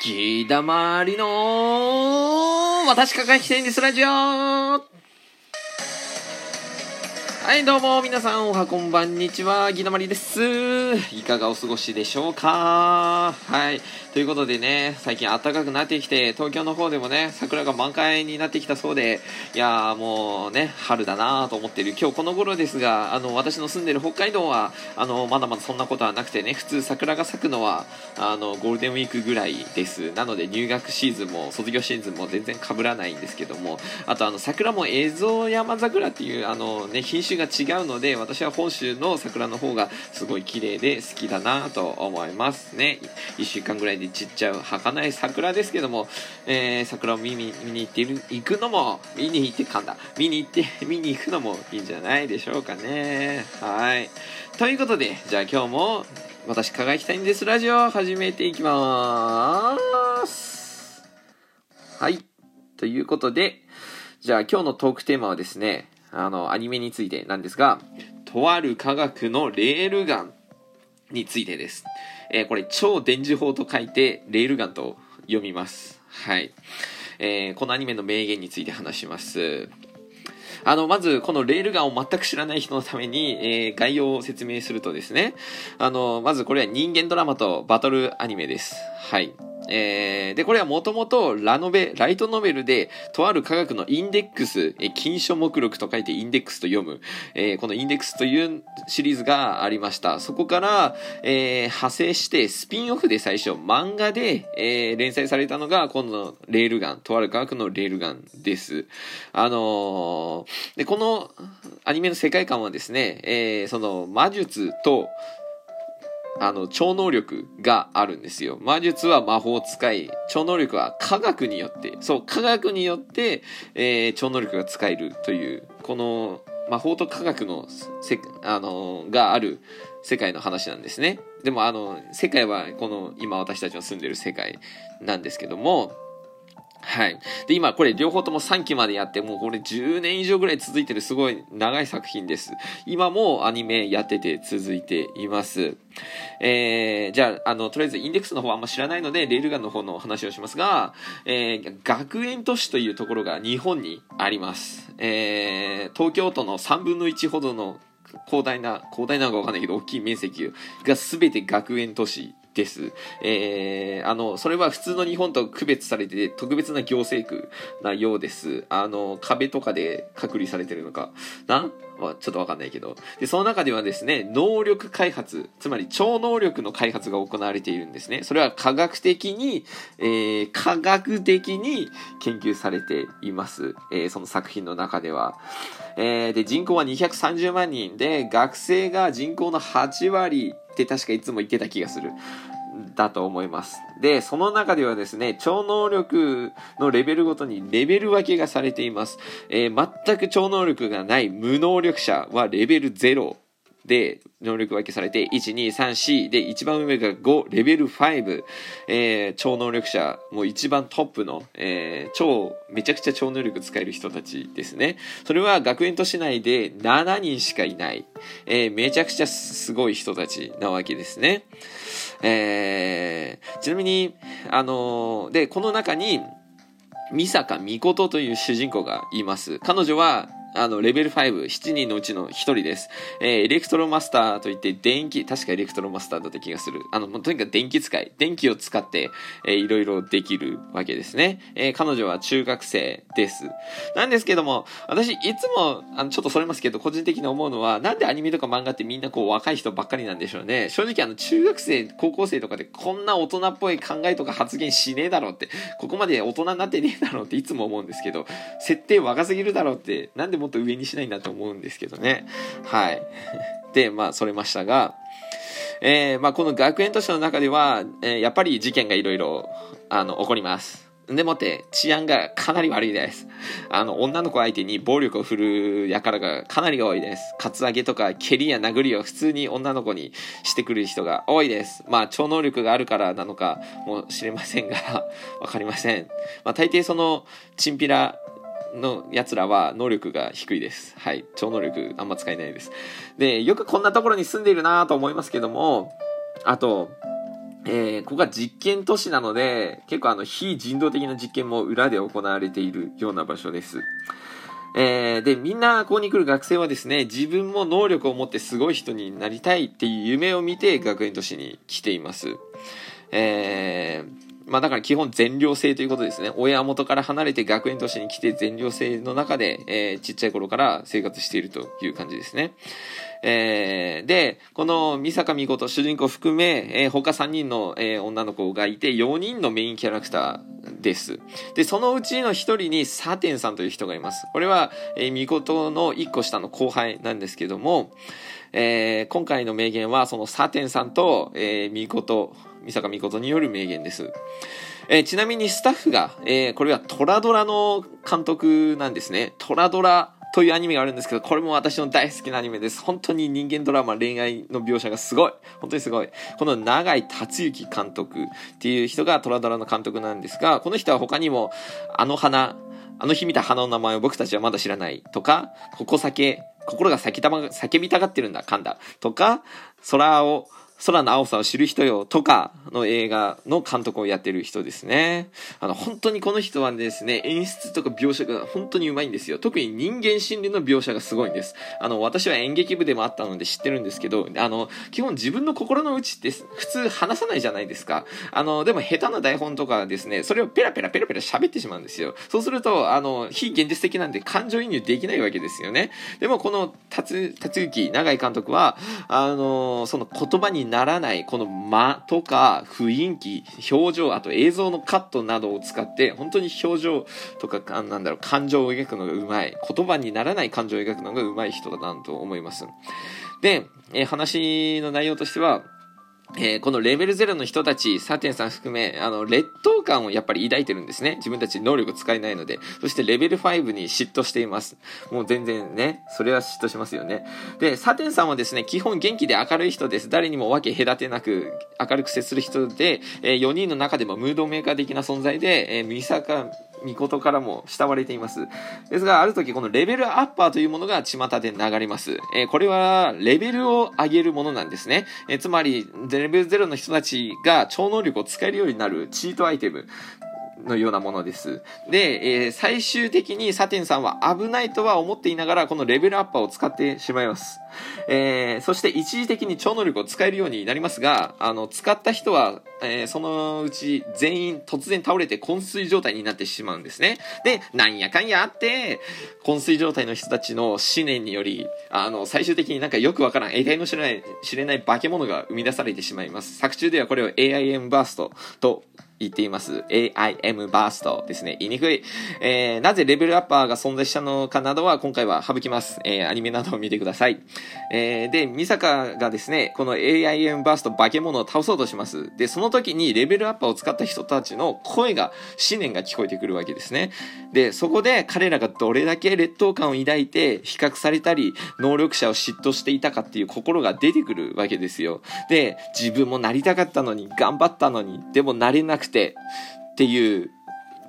きだまりの私かかきてんですラジオはい、どうも、皆さん、おはこんばんにちは、ぎなまりです。いかがお過ごしでしょうか？はい。ということでね、最近暖かくなってきて、東京の方でもね、桜が満開になってきたそうで、いやーもうね、春だなと思ってる今日この頃ですが、あの、私の住んでる北海道は、あの、まだまだそんなことはなくてね、普通桜が咲くのは、あの、ゴールデンウィークぐらいです。なので、入学シーズンも、卒業シーズンも全然被らないんですけども、あと、あの、桜も映像山桜っていう、あのね、品種が違うので私は本州の桜の方がすごい綺麗で好きだなと思いますね。1週間ぐらいで散っちゃう儚い桜ですけども、えー、桜を見に見に行ってる行くのも見に行ってかんだ。見に行って 見に行くのもいいんじゃないでしょうかね。はい。ということでじゃあ今日も私輝きたいんですラジオ始めていきます。はい。ということでじゃあ今日のトークテーマはですねあの、アニメについてなんですが、とある科学のレールガンについてです。えー、これ、超電磁砲と書いて、レールガンと読みます。はい。えー、このアニメの名言について話します。あの、まず、このレールガンを全く知らない人のために、えー、概要を説明するとですね、あの、まずこれは人間ドラマとバトルアニメです。はい。えー、で、これはもともとラノベ、ライトノベルで、とある科学のインデックス、え禁書目録と書いてインデックスと読む、えー、このインデックスというシリーズがありました。そこから、えー、派生して、スピンオフで最初、漫画で、えー、連載されたのが、このレールガン、とある科学のレールガンです。あのー、で、このアニメの世界観はですね、えー、その魔術と、あの、超能力があるんですよ。魔術は魔法使い、超能力は科学によって、そう、科学によって、えー、超能力が使えるという、この魔法と科学のせ、あのがある世界の話なんですね。でも、あの、世界はこの今私たちの住んでる世界なんですけども、はい。で、今これ両方とも3期までやって、もうこれ10年以上ぐらい続いてるすごい長い作品です。今もアニメやってて続いています。えー、じゃあ、あの、とりあえずインデックスの方はあんま知らないので、レールガンの方の話をしますが、えー、学園都市というところが日本にあります。えー、東京都の3分の1ほどの広大な、広大なのかわかんないけど、大きい面積が全て学園都市です。えー、あの、それは普通の日本と区別されて特別な行政区なようです。あの、壁とかで隔離されてるのかな？ちょっとわかんないけど。で、その中ではですね、能力開発、つまり超能力の開発が行われているんですね。それは科学的に、えー、科学的に研究されています。えー、その作品の中では。えー、で、人口は230万人で、学生が人口の8割って確かいつも言ってた気がする。だと思います。で、その中ではですね、超能力のレベルごとにレベル分けがされています。えー、全く超能力がない無能力者はレベル0で能力分けされて、1、2、3、4で一番上が5、レベル5、えー、超能力者、もう一番トップの、えー、超、めちゃくちゃ超能力使える人たちですね。それは学園都市内で7人しかいない、えー、めちゃくちゃすごい人たちなわけですね。えー、ちなみに、あのー、で、この中に、御坂美琴という主人公がいます。彼女は、あの、レベル5、7人のうちの1人です。えー、エレクトロマスターといって、電気、確かエレクトロマスターだった気がする。あの、もうとにかく電気使い、電気を使って、えー、いろいろできるわけですね。えー、彼女は中学生です。なんですけども、私、いつも、あの、ちょっとそれますけど、個人的に思うのは、なんでアニメとか漫画ってみんなこう、若い人ばっかりなんでしょうね。正直、あの、中学生、高校生とかで、こんな大人っぽい考えとか発言しねえだろうって、ここまで大人になってねえだろうっていつも思うんですけど、設定若すぎるだろうって、なんでもっと上にしないんだと思うんですけどね。はい。で、まあ、それましたが、えー、まあ、この学園都市の中では、えー、やっぱり事件がいろいろ、あの、起こります。でもって治安がかなり悪いです。あの、女の子相手に暴力を振る輩がかなり多いです。カツアゲとか蹴りや殴りを普通に女の子にしてくる人が多いです。まあ、超能力があるからなのかもしれませんが、わかりません。まあ、大抵その、チンピラの奴らは能力が低いです。はい。超能力あんま使えないです。で、よくこんなところに住んでいるなと思いますけども、あと、えー、ここが実験都市なので、結構あの、非人道的な実験も裏で行われているような場所です。えー、で、みんなここに来る学生はですね、自分も能力を持ってすごい人になりたいっていう夢を見て学園都市に来ています。えー、まあだから基本全寮制ということですね。親元から離れて学園都市に来て全寮制の中で、えー、ちっちゃい頃から生活しているという感じですね。えー、で、この三坂美琴主人公含め、えー、他3人の、えー、女の子がいて4人のメインキャラクターです。で、そのうちの1人にサテンさんという人がいます。これは、えー、美琴の1個下の後輩なんですけども、えー、今回の名言はそのサテンさんと、えー、美琴、三坂美琴による名言です。えー、ちなみにスタッフが、えー、これはトラドラの監督なんですね。トラドラというアニメがあるんですけど、これも私の大好きなアニメです。本当に人間ドラマ、恋愛の描写がすごい。本当にすごい。この長井達之監督っていう人がトラドラの監督なんですが、この人は他にも、あの花、あの日見た花の名前を僕たちはまだ知らないとか、ここ酒、心が叫びたがってるんだ、噛んだ。とか、空を、空の青さを知る人よとかの映画の監督をやってる人ですね。あの、本当にこの人はですね、演出とか描写が本当にうまいんですよ。特に人間心理の描写がすごいんです。あの、私は演劇部でもあったので知ってるんですけど、あの、基本自分の心の内って普通話さないじゃないですか。あの、でも下手な台本とかですね、それをペラペラペラペラ喋ってしまうんですよ。そうすると、あの、非現実的なんで感情移入できないわけですよね。でもこの、達、達之、長井監督は、あの、その言葉にならないこの間とか雰囲気、表情、あと映像のカットなどを使って本当に表情とか、なんだろう、感情を描くのがうまい。言葉にならない感情を描くのがうまい人だなと思います。で、えー、話の内容としては、えー、このレベル0の人たち、サテンさん含め、あの、劣等感をやっぱり抱いてるんですね。自分たち能力使えないので。そしてレベル5に嫉妬しています。もう全然ね、それは嫉妬しますよね。で、サテンさんはですね、基本元気で明るい人です。誰にも分け隔てなく明るく接する人で、えー、4人の中でもムードメーカー的な存在で、えー、ミサカ、御事からも慕われています。ですが、ある時このレベルアッパーというものが巷で流れます。えー、これはレベルを上げるものなんですね。えー、つまり、レベル0の人たちが超能力を使えるようになるチートアイテム。のようなものです。で、えー、最終的にサテンさんは危ないとは思っていながら、このレベルアッパーを使ってしまいます。えー、そして一時的に超能力を使えるようになりますが、あの、使った人は、えー、そのうち全員突然倒れて昏睡状態になってしまうんですね。で、なんやかんやあって、昏睡状態の人たちの思念により、あの、最終的になんかよくわからん、得体の知れない、知れない化け物が生み出されてしまいます。作中ではこれを AIM バーストと言っています。AIM バーストですね。言いにくい。えー、なぜレベルアッパーが存在したのかなどは今回は省きます。えー、アニメなどを見てください。えー、で、ミサカがですね、この AIM バースト化け物を倒そうとします。で、その時にレベルアッパーを使った人たちの声が、思念が聞こえてくるわけですね。で、そこで彼らがどれだけ劣等感を抱いて比較されたり、能力者を嫉妬していたかっていう心が出てくるわけですよ。で、自分もなりたかったのに、頑張ったのに、でもなれなくて、てっていう、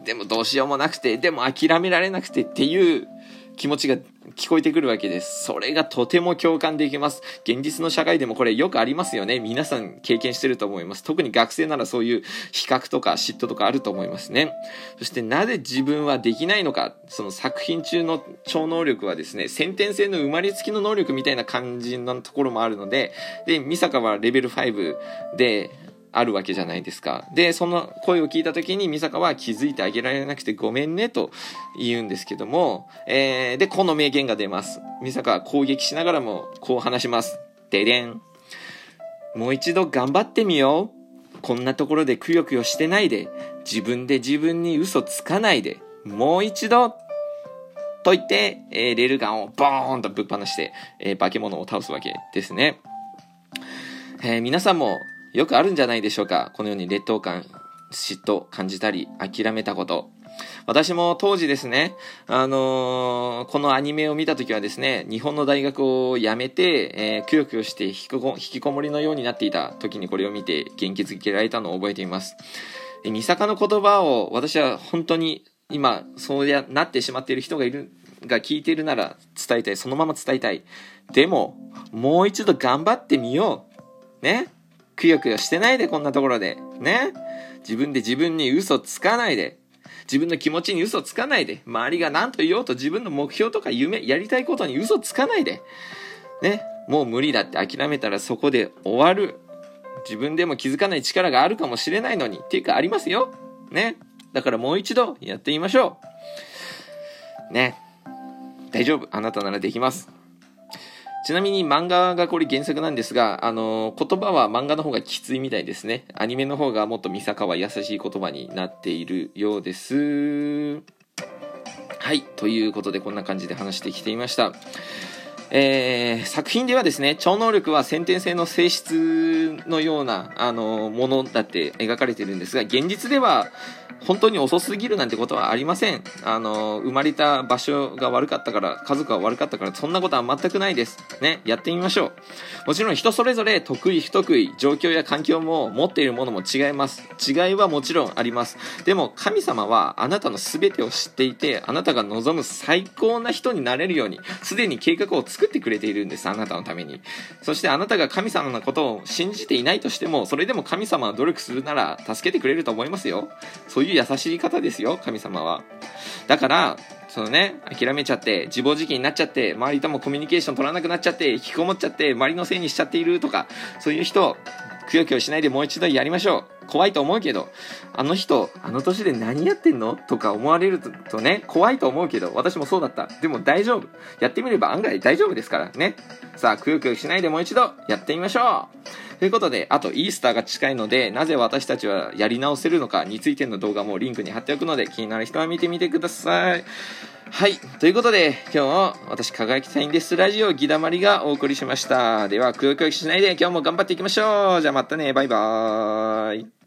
でもどうしようもなくて、でも諦められなくてっていう気持ちが聞こえてくるわけです。それがとても共感できます。現実の社会でもこれよくありますよね。皆さん経験してると思います。特に学生ならそういう比較とか嫉妬とかあると思いますね。そしてなぜ自分はできないのか。その作品中の超能力はですね、先天性の生まれつきの能力みたいな感じのところもあるので、で、ミサカはレベル5で、あるわけじゃないですか。で、その声を聞いた時に、美坂は気づいてあげられなくてごめんねと言うんですけども、えー、で、この名言が出ます。美坂は攻撃しながらもこう話します。ででん。もう一度頑張ってみよう。こんなところでくよくよしてないで、自分で自分に嘘つかないで、もう一度と言って、えー、レールガンをボーンとぶっ放して、えー、化け物を倒すわけですね。えー、皆さんもよくあるんじゃないでしょうか。このように劣等感、嫉妬感じたり、諦めたこと。私も当時ですね、あのー、このアニメを見た時はですね、日本の大学を辞めて、えー、くよくよして引きこもりのようになっていた時にこれを見て元気づけられたのを覚えています。三坂の言葉を私は本当に今、そうやなってしまっている人がいる、が聞いているなら伝えたい。そのまま伝えたい。でも、もう一度頑張ってみよう。ね。くよくよしてないで、こんなところで。ね。自分で自分に嘘つかないで。自分の気持ちに嘘つかないで。周りが何と言おうと自分の目標とか夢、やりたいことに嘘つかないで。ね。もう無理だって諦めたらそこで終わる。自分でも気づかない力があるかもしれないのに。っていうかありますよ。ね。だからもう一度やってみましょう。ね。大丈夫。あなたならできます。ちなみに漫画がこれ原作なんですが、あの、言葉は漫画の方がきついみたいですね。アニメの方がもっと三坂は優しい言葉になっているようです。はい。ということでこんな感じで話してきていました。えー、作品ではですね、超能力は先天性の性質のような、あのものだって描かれてるんですが、現実では、本当に遅すぎるなんてことはありません。あの、生まれた場所が悪かったから、家族が悪かったから、そんなことは全くないです。ね、やってみましょう。もちろん人それぞれ得意不得意、状況や環境も持っているものも違います。違いはもちろんあります。でも神様はあなたの全てを知っていて、あなたが望む最高な人になれるように、すでに計画を作ってくれているんです。あなたのために。そしてあなたが神様のことを信じていないとしても、それでも神様は努力するなら助けてくれると思いますよ。そういういう優しい方ですよ、神様は。だから、そのね、諦めちゃって、自暴自棄になっちゃって、周りともコミュニケーション取らなくなっちゃって、引きこもっちゃって、周りのせいにしちゃっているとか、そういう人、くよくよしないでもう一度やりましょう。怖いと思うけど、あの人、あの年で何やってんの？とか思われるとね、怖いと思うけど、私もそうだった。でも大丈夫。やってみれば案外大丈夫ですからね。さあ、くよくよしないでもう一度やってみましょう。ということで、あとイースターが近いので、なぜ私たちはやり直せるのかについての動画もリンクに貼っておくので、気になる人は見てみてください。はい。ということで、今日も私、輝きサインです。ラジオ、ギダマリがお送りしました。では、くよくよしないで今日も頑張っていきましょう。じゃあまたね。バイバーイ。